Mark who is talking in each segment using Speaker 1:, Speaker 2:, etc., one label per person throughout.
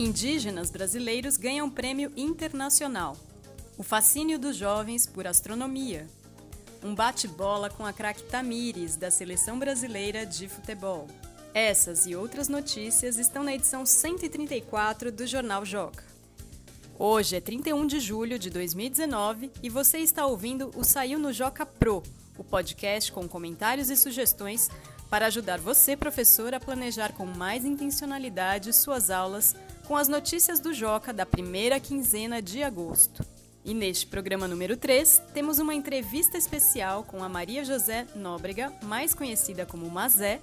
Speaker 1: Indígenas brasileiros ganham prêmio internacional. O fascínio dos jovens por astronomia. Um bate-bola com a craque Tamires, da Seleção Brasileira de Futebol. Essas e outras notícias estão na edição 134 do Jornal Joca. Hoje é 31 de julho de 2019 e você está ouvindo o Saiu no Joca Pro, o podcast com comentários e sugestões para ajudar você, professor, a planejar com mais intencionalidade suas aulas com as notícias do Joca da primeira quinzena de agosto. E neste programa número 3, temos uma entrevista especial com a Maria José Nóbrega, mais conhecida como Mazé,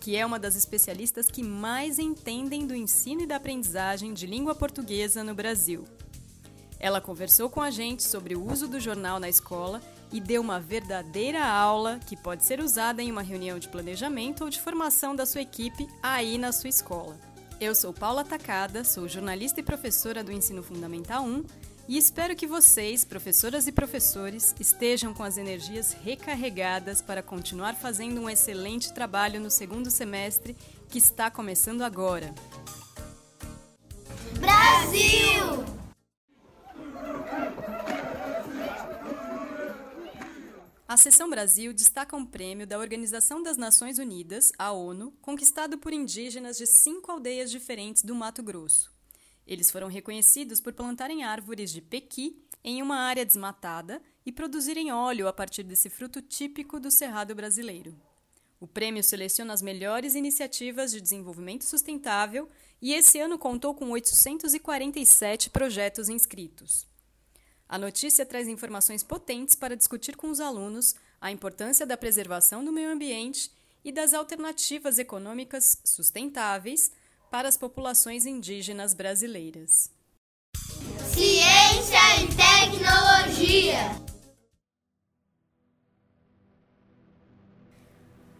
Speaker 1: que é uma das especialistas que mais entendem do ensino e da aprendizagem de língua portuguesa no Brasil. Ela conversou com a gente sobre o uso do jornal na escola e deu uma verdadeira aula que pode ser usada em uma reunião de planejamento ou de formação da sua equipe aí na sua escola. Eu sou Paula Tacada, sou jornalista e professora do Ensino Fundamental 1 e espero que vocês, professoras e professores, estejam com as energias recarregadas para continuar fazendo um excelente trabalho no segundo semestre que está começando agora.
Speaker 2: Brasil!
Speaker 1: A Seção Brasil destaca um prêmio da Organização das Nações Unidas, a ONU, conquistado por indígenas de cinco aldeias diferentes do Mato Grosso. Eles foram reconhecidos por plantarem árvores de pequi em uma área desmatada e produzirem óleo a partir desse fruto típico do cerrado brasileiro. O prêmio seleciona as melhores iniciativas de desenvolvimento sustentável e esse ano contou com 847 projetos inscritos. A notícia traz informações potentes para discutir com os alunos a importância da preservação do meio ambiente e das alternativas econômicas sustentáveis para as populações indígenas brasileiras.
Speaker 2: Ciência e tecnologia.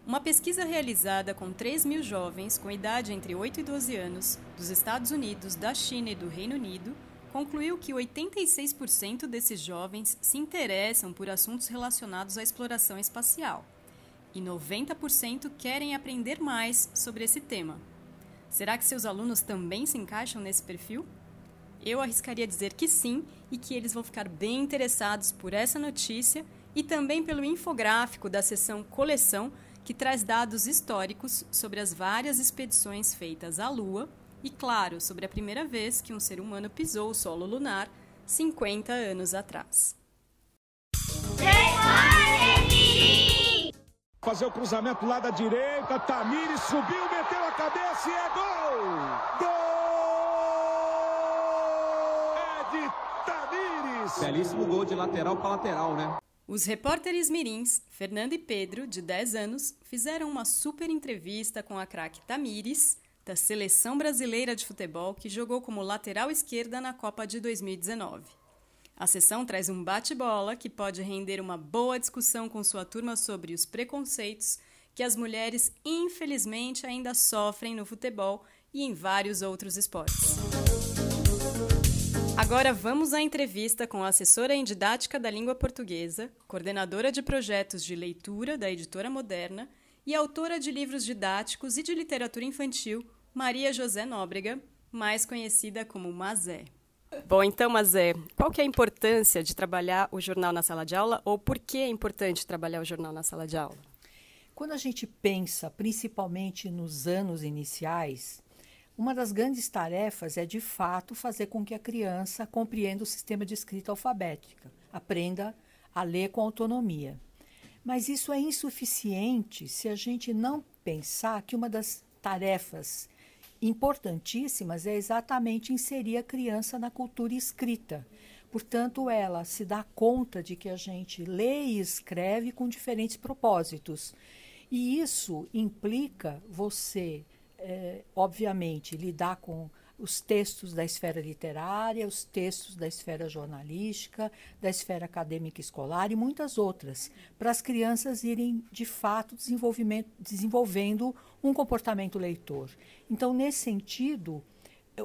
Speaker 1: Uma pesquisa realizada com 3 mil jovens com idade entre 8 e 12 anos dos Estados Unidos, da China e do Reino Unido concluiu que 86% desses jovens se interessam por assuntos relacionados à exploração espacial e 90% querem aprender mais sobre esse tema. Será que seus alunos também se encaixam nesse perfil? Eu arriscaria dizer que sim e que eles vão ficar bem interessados por essa notícia e também pelo infográfico da seção Coleção, que traz dados históricos sobre as várias expedições feitas à Lua e, claro, sobre a primeira vez que um ser humano pisou o solo lunar 50 anos atrás.
Speaker 3: Fazer o cruzamento lá da direita, Tamires subiu, meteu a cabeça e é gol! Gol! É de Tamires!
Speaker 4: Belíssimo gol de lateral para lateral, né?
Speaker 1: Os repórteres mirins, Fernando e Pedro, de 10 anos, fizeram uma super entrevista com a craque Tamires, da Seleção Brasileira de Futebol, que jogou como lateral esquerda na Copa de 2019. A sessão traz um bate-bola que pode render uma boa discussão com sua turma sobre os preconceitos que as mulheres, infelizmente, ainda sofrem no futebol e em vários outros esportes. Agora vamos à entrevista com a assessora em didática da língua portuguesa, coordenadora de projetos de leitura da editora Moderna e autora de livros didáticos e de literatura infantil, Maria José Nóbrega, mais conhecida como Mazé. Bom, então, Mazé, qual que é a importância de trabalhar o jornal na sala de aula ou por que é importante trabalhar o jornal na sala de aula?
Speaker 5: Quando a gente pensa, principalmente nos anos iniciais, uma das grandes tarefas é, de fato, fazer com que a criança compreenda o sistema de escrita alfabética, aprenda a ler com autonomia. Mas isso é insuficiente se a gente não pensar que uma das tarefas importantíssimas é exatamente inserir a criança na cultura escrita. Portanto, ela se dá conta de que a gente lê e escreve com diferentes propósitos. E isso implica você, é, obviamente, lidar com os textos da esfera literária, os textos da esfera jornalística, da esfera acadêmica escolar e muitas outras, para as crianças irem, de fato, desenvolvendo um comportamento leitor. Então, nesse sentido,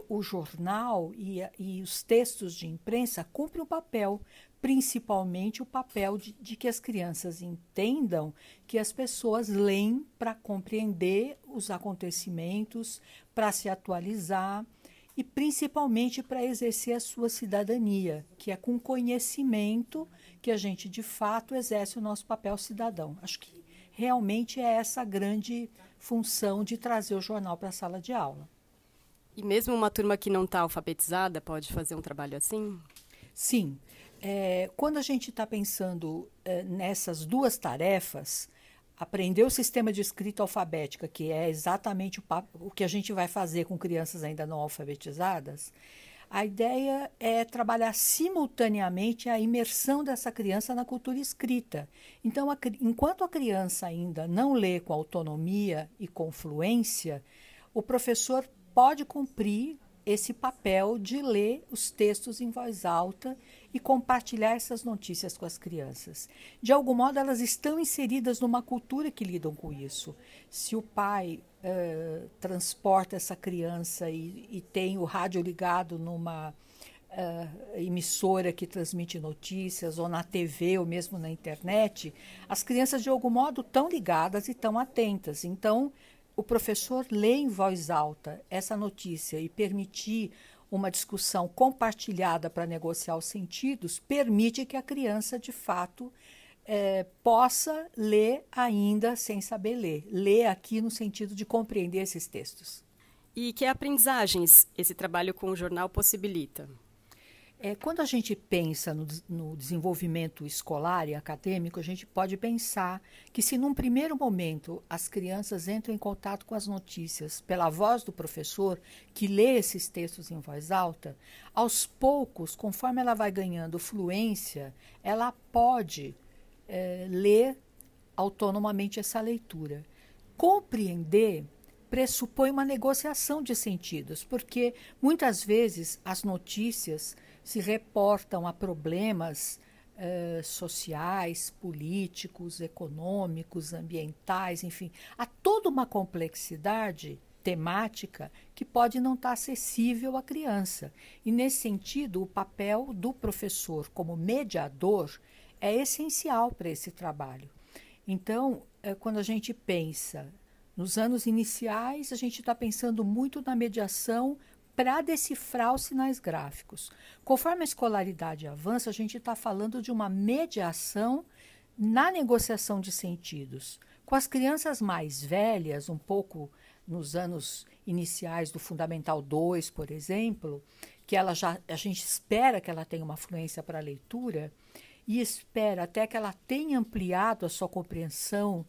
Speaker 5: o jornal e, e os textos de imprensa cumprem um papel, principalmente o papel de, de que as crianças entendam que as pessoas leem para compreender os acontecimentos, para se atualizar e principalmente para exercer a sua cidadania, que é com conhecimento que a gente de fato exerce o nosso papel cidadão. Acho que realmente é essa grande função de trazer o jornal para a sala de aula.
Speaker 1: E mesmo uma turma que não está alfabetizada pode fazer um trabalho assim?
Speaker 5: Sim. É, quando a gente está pensando é, nessas duas tarefas, aprender o sistema de escrita alfabética, que é exatamente o, o que a gente vai fazer com crianças ainda não alfabetizadas, a ideia é trabalhar simultaneamente a imersão dessa criança na cultura escrita. Então, a, enquanto a criança ainda não lê com autonomia e com fluência, o professor pode cumprir esse papel de ler os textos em voz alta e compartilhar essas notícias com as crianças. De algum modo, elas estão inseridas numa cultura que lidam com isso. Se o pai uh, transporta essa criança e, e, tem o rádio ligado numa uh, emissora que transmite notícias, ou na TV, ou mesmo na internet, as crianças, de algum modo, estão ligadas e estão atentas. Então, o professor lê em voz alta essa notícia e permitir uma discussão compartilhada para negociar os sentidos, permite que a criança, de fato, é, possa ler ainda sem saber ler. Ler aqui no sentido de compreender esses textos.
Speaker 1: E que aprendizagens esse trabalho com o jornal possibilita?
Speaker 5: É, quando a gente pensa no, no, desenvolvimento escolar e acadêmico, a gente pode pensar que, se num primeiro momento as crianças entram em contato com as notícias pela voz do professor, que lê esses textos em voz alta, aos poucos, conforme ela vai ganhando fluência, ela pode é, ler autonomamente essa leitura. Compreender pressupõe uma negociação de sentidos, porque muitas vezes as notícias se reportam a problemas uh, sociais, políticos, econômicos, ambientais, enfim, a toda uma complexidade temática que pode não estar acessível à criança. E, nesse sentido, o papel do professor como mediador é essencial para esse trabalho. Então, é, quando a gente pensa nos anos iniciais, a gente está pensando muito na mediação para decifrar os sinais gráficos. Conforme a escolaridade avança, a gente está falando de uma mediação na negociação de sentidos. Com as crianças mais velhas, um pouco nos anos iniciais do Fundamental 2, por exemplo, que ela já a gente espera que ela tenha uma fluência para a leitura e espera até que ela tenha ampliado a sua compreensão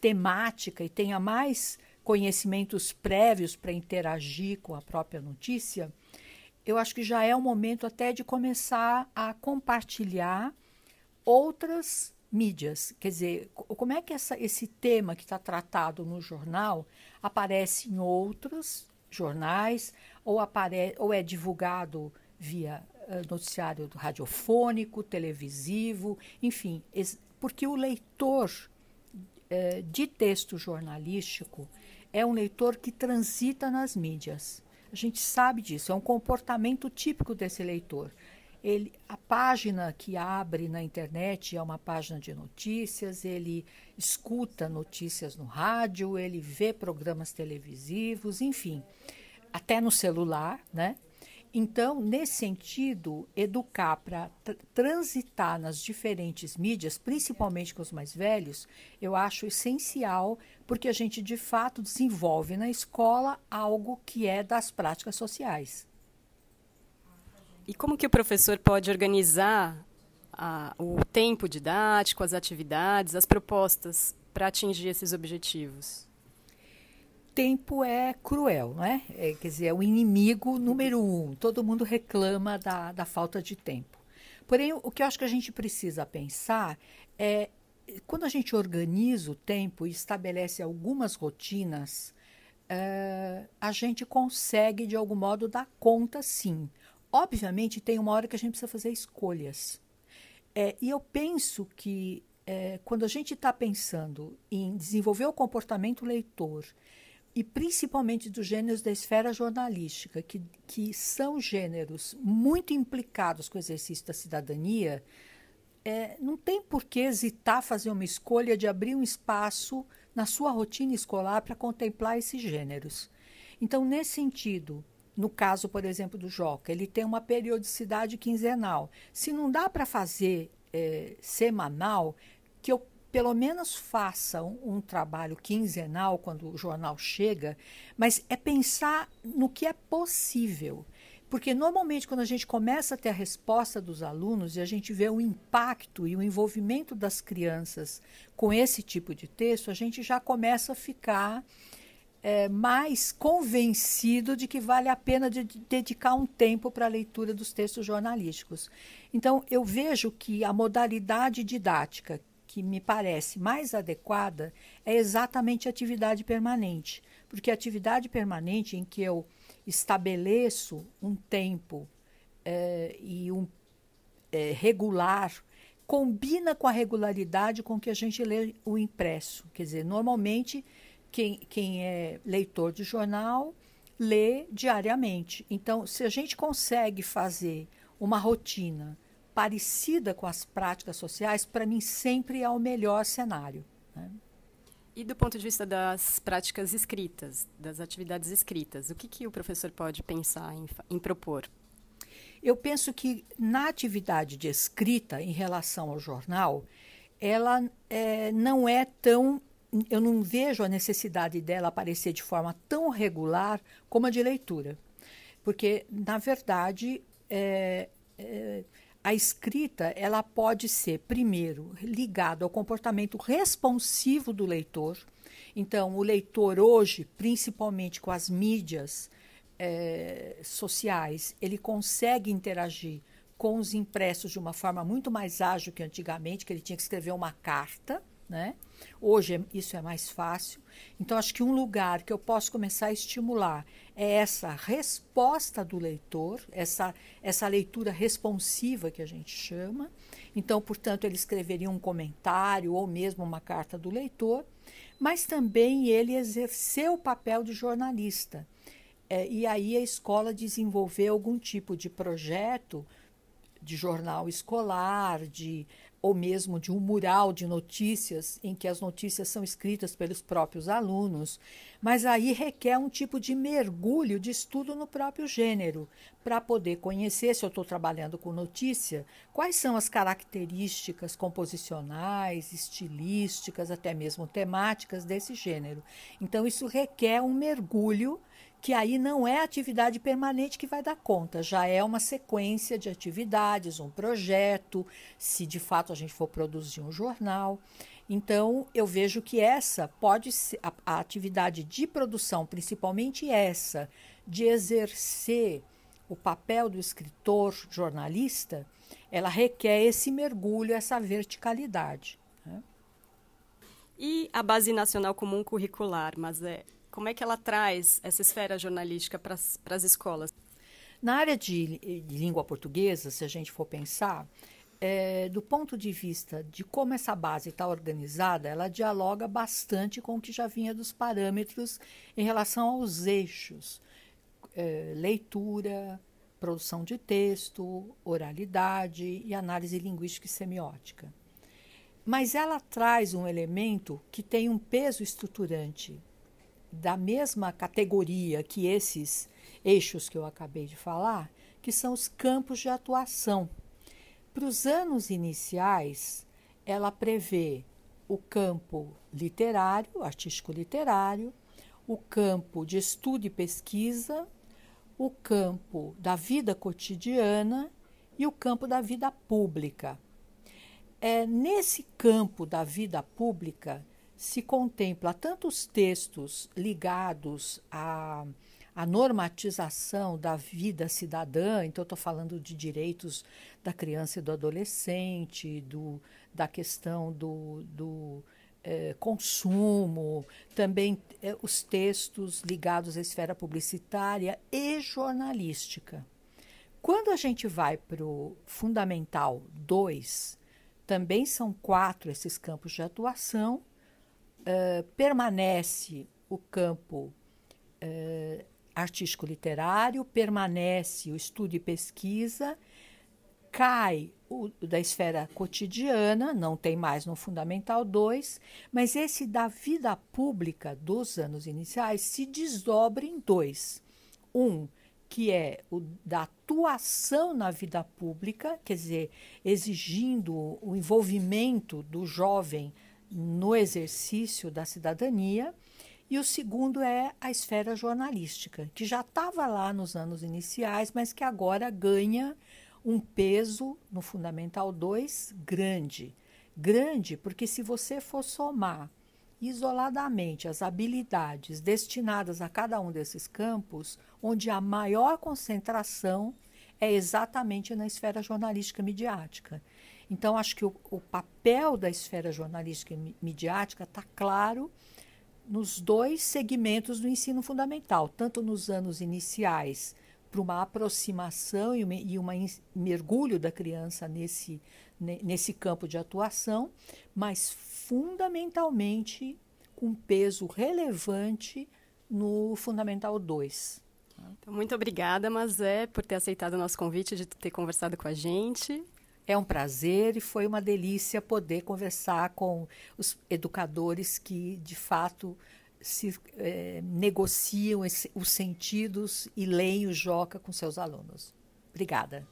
Speaker 5: temática e tenha mais conhecimentos prévios para interagir com a própria notícia, eu acho que já é o momento até de começar a compartilhar outras mídias. Quer dizer, como é que essa, esse tema que está tratado no jornal aparece em outros jornais ou, apare, ou é divulgado via uh, noticiário radiofônico, televisivo, enfim, porque o leitor uh, de texto jornalístico é um leitor que transita nas mídias. A gente sabe disso, é um comportamento típico desse leitor. Ele, a página que abre na internet é uma página de notícias, ele escuta notícias no rádio, ele vê programas televisivos, enfim, até no celular, né? Então, nesse sentido, educar para transitar nas diferentes mídias, principalmente com os mais velhos, eu acho essencial, porque a gente de fato desenvolve na escola algo que é das práticas sociais.
Speaker 1: E como que o professor pode organizar a, o tempo didático, as atividades, as propostas para atingir esses objetivos?
Speaker 5: Tempo é cruel, não é? é? Quer dizer, é o inimigo número um. Todo mundo reclama da, da falta de tempo. Porém, o que eu acho que a gente precisa pensar é quando a gente organiza o tempo e estabelece algumas rotinas, uh, a gente consegue, de algum modo, dar conta, sim. Obviamente, tem uma hora que a gente precisa fazer escolhas. É, e eu penso que é, quando a gente está pensando em desenvolver o comportamento leitor e principalmente dos gêneros da esfera jornalística, que, que são gêneros muito implicados com o exercício da cidadania, é, não tem por que hesitar fazer uma escolha de abrir um espaço na sua rotina escolar para contemplar esses gêneros. Então, nesse sentido, no caso, por exemplo, do Joca, ele tem uma periodicidade quinzenal. Se não dá para fazer é, semanal, que eu pelo menos faça um, um, trabalho quinzenal quando o jornal chega, mas é pensar no que é possível. Porque normalmente, quando a gente começa a ter a resposta dos alunos e a gente vê o impacto e o envolvimento das crianças com esse tipo de texto, a gente já começa a ficar é, mais convencido de que vale a pena de dedicar um tempo para a leitura dos textos jornalísticos. Então, eu vejo que a modalidade didática que me parece mais adequada é exatamente a atividade permanente. Porque a atividade permanente em que eu estabeleço um tempo é, e um é, regular combina com a regularidade com que a gente lê o impresso. Quer dizer, normalmente quem, quem é leitor de jornal lê diariamente. Então, se a gente consegue fazer uma rotina parecida com as práticas sociais, para mim sempre é o melhor cenário. Né?
Speaker 1: E do ponto de vista das práticas escritas, das atividades escritas, o que, que o professor pode pensar em, em propor?
Speaker 5: Eu penso que na atividade de escrita em relação ao jornal, ela é, não é tão. Eu não vejo a necessidade dela aparecer de forma tão regular como a de leitura. Porque, na verdade, é, é, a escrita ela pode ser primeiro ligado ao comportamento responsivo do leitor. Então, o leitor hoje, principalmente com as mídias é, sociais, ele consegue interagir com os impressos de uma forma muito mais ágil que antigamente, que ele tinha que escrever uma carta né? Hoje é, isso é mais fácil. Então, acho que um lugar que eu posso começar a estimular é essa resposta do leitor, essa, essa leitura responsiva que a gente chama. Então, portanto, ele escreveria um comentário ou mesmo uma carta do leitor, mas também ele exerceu o papel de jornalista. É, e aí a escola desenvolveu algum tipo de projeto de jornal escolar, de ou mesmo de um mural de notícias em que as notícias são escritas pelos próprios alunos, mas aí requer um tipo de mergulho de estudo no próprio gênero, para poder conhecer, se eu estou trabalhando com notícia, quais são as características composicionais, estilísticas, até mesmo temáticas desse gênero. Então, isso requer um mergulho que aí não é atividade permanente que vai dar conta, já é uma sequência de atividades, um projeto, se de fato a gente for produzir um jornal. Então, eu vejo que essa pode ser a, a atividade de produção, principalmente essa, de exercer o papel do escritor, jornalista, ela requer esse mergulho, essa verticalidade. Né?
Speaker 1: E a Base Nacional Comum Curricular, mas é como é que ela traz essa esfera jornalística para as escolas?
Speaker 5: Na área de, de, língua portuguesa, se a gente for pensar, é, do ponto de vista de como essa base está organizada, ela dialoga bastante com o que já vinha dos parâmetros em relação aos eixos: é, leitura, produção de texto, oralidade e análise linguística e semiótica. Mas ela traz um elemento que tem um peso estruturante da mesma categoria que esses eixos que eu acabei de falar, que são os campos de atuação. Para os anos iniciais, ela prevê o campo literário, artístico literário, o campo de estudo e pesquisa, o campo da vida cotidiana e o campo da vida pública. É nesse campo da vida pública se contempla tanto os textos ligados à, à normatização da vida cidadã, então estou falando de direitos da criança e do adolescente, do, da questão do, do é, consumo, também é, os textos ligados à esfera publicitária e jornalística. Quando a gente vai para o Fundamental 2, também são quatro esses campos de atuação, uh, permanece o campo uh, artístico-literário, permanece o estudo e pesquisa, cai o da esfera cotidiana, não tem mais no Fundamental 2, mas esse da vida pública dos anos iniciais se desdobra em dois. Um, que é o da atuação na vida pública, quer dizer, exigindo o envolvimento do jovem no exercício da cidadania, e o segundo é a esfera jornalística, que já estava lá nos anos iniciais, mas que agora ganha um peso no Fundamental 2 grande. Grande porque, se você for somar isoladamente as habilidades destinadas a cada um desses campos, onde a maior concentração é exatamente na esfera jornalística midiática. Então, acho que o, o papel da esfera jornalística midiática está claro nos dois segmentos do ensino fundamental, tanto nos anos iniciais, para uma aproximação e, um mergulho da criança nesse, nesse campo de atuação, mas fundamentalmente com peso relevante no Fundamental 2.
Speaker 1: Então, muito obrigada, Mazé, por ter aceitado o nosso convite, de ter conversado com a gente.
Speaker 5: É um prazer e foi uma delícia poder conversar com os educadores que, de fato, se é, negociam esse, os sentidos e leem o Joca com seus alunos. Obrigada.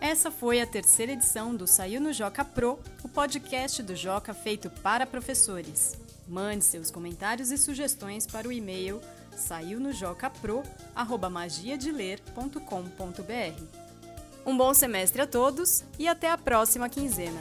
Speaker 1: Essa foi a terceira edição do Saiu no Joca Pro, o podcast do Joca feito para professores. Mande seus comentários e sugestões para o e-mail saiunojocapro@magiadeler.com.br. Um bom semestre a todos e até a próxima quinzena.